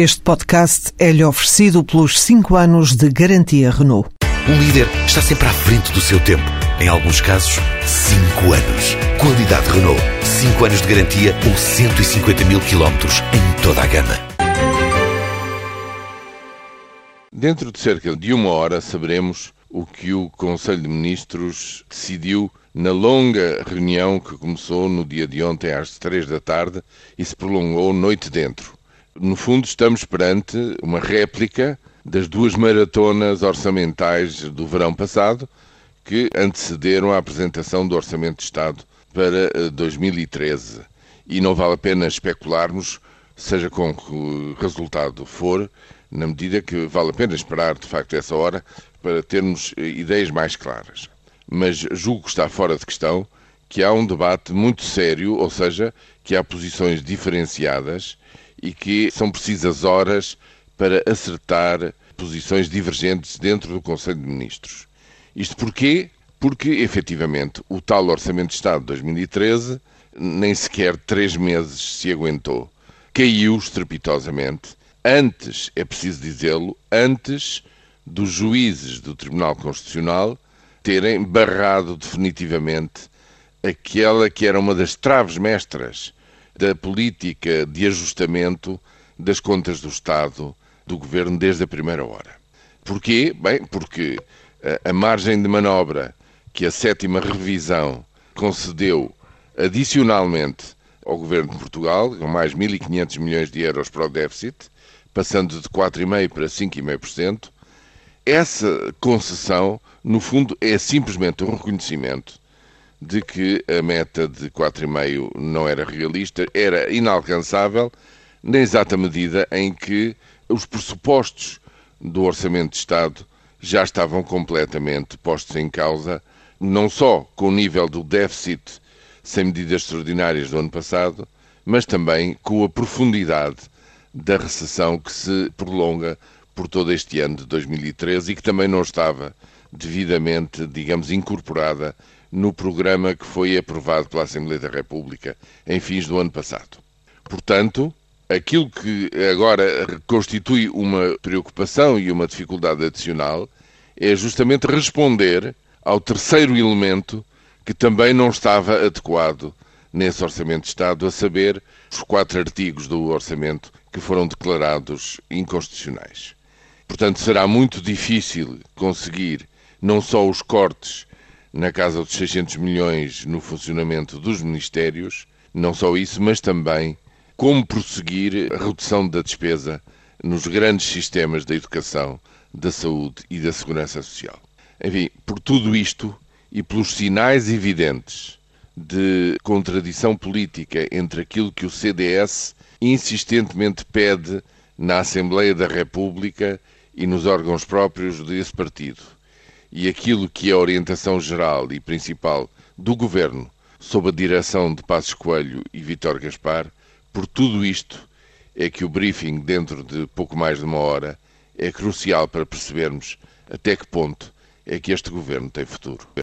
Este podcast é-lhe oferecido pelos 5 anos de garantia Renault. Um líder está sempre à frente do seu tempo. Em alguns casos, 5 anos. Qualidade Renault. 5 anos de garantia ou 150 mil quilómetros em toda a gama. Dentro de cerca de uma hora saberemos o que o Conselho de Ministros decidiu na longa reunião que começou no dia de ontem às três da tarde e se prolongou noite dentro. No fundo, estamos perante uma réplica das duas maratonas orçamentais do verão passado, que antecederam a apresentação do Orçamento de Estado para 2013. Eh, e não vale a pena especularmos, seja com que resultado for, na medida que vale a pena esperar, de facto, essa hora para termos eh, ideias mais claras. Mas julgo que está fora de questão que há um debate muito sério, ou seja, que há posições diferenciadas e que são precisas horas para acertar posições divergentes dentro do Conselho de Ministros. Isto porquê? Porque, efetivamente, o tal Orçamento de Estado de 2013 nem sequer três meses se aguentou. Caiu estrepitosamente. Antes, é preciso dizê-lo, antes dos juízes do Tribunal Constitucional terem barrado definitivamente aquela que era uma das traves mestras da política de ajustamento das contas do Estado do Governo desde a primeira hora. Porquê? Bem, porque a margem de manobra que a sétima revisão concedeu adicionalmente ao Governo de Portugal, com mais 1.500 milhões de euros para o déficit, passando de 4,5% para 5,5%, essa concessão, no fundo, é simplesmente um reconhecimento de que a meta de 4,5 não era realista, era inalcançável, na exata medida em que os pressupostos do Orçamento de Estado já estavam completamente postos em causa, não só com o nível do déficit sem medidas extraordinárias do ano passado, mas também com a profundidade da recessão que se prolonga por todo este ano de 2013 e que também não estava devidamente, digamos, incorporada no programa que foi aprovado pela Assembleia da República em fins do ano passado. Portanto, aquilo que agora constitui uma preocupação e uma dificuldade adicional é justamente responder ao terceiro elemento que também não estava adequado nesse Orçamento de Estado, a saber, os quatro artigos do Orçamento que foram declarados inconstitucionais. Portanto, será muito difícil conseguir não só os cortes na casa dos 600 milhões no funcionamento dos ministérios, não só isso, mas também como prosseguir a redução da despesa nos grandes sistemas da educação, da saúde e da segurança social. Enfim, por tudo isto e pelos sinais evidentes de contradição política entre aquilo que o CDS insistentemente pede na Assembleia da República e nos órgãos próprios desse partido e aquilo que é a orientação geral e principal do Governo sob a direção de Passos Coelho e Vítor Gaspar, por tudo isto é que o briefing dentro de pouco mais de uma hora é crucial para percebermos até que ponto é que este Governo tem futuro.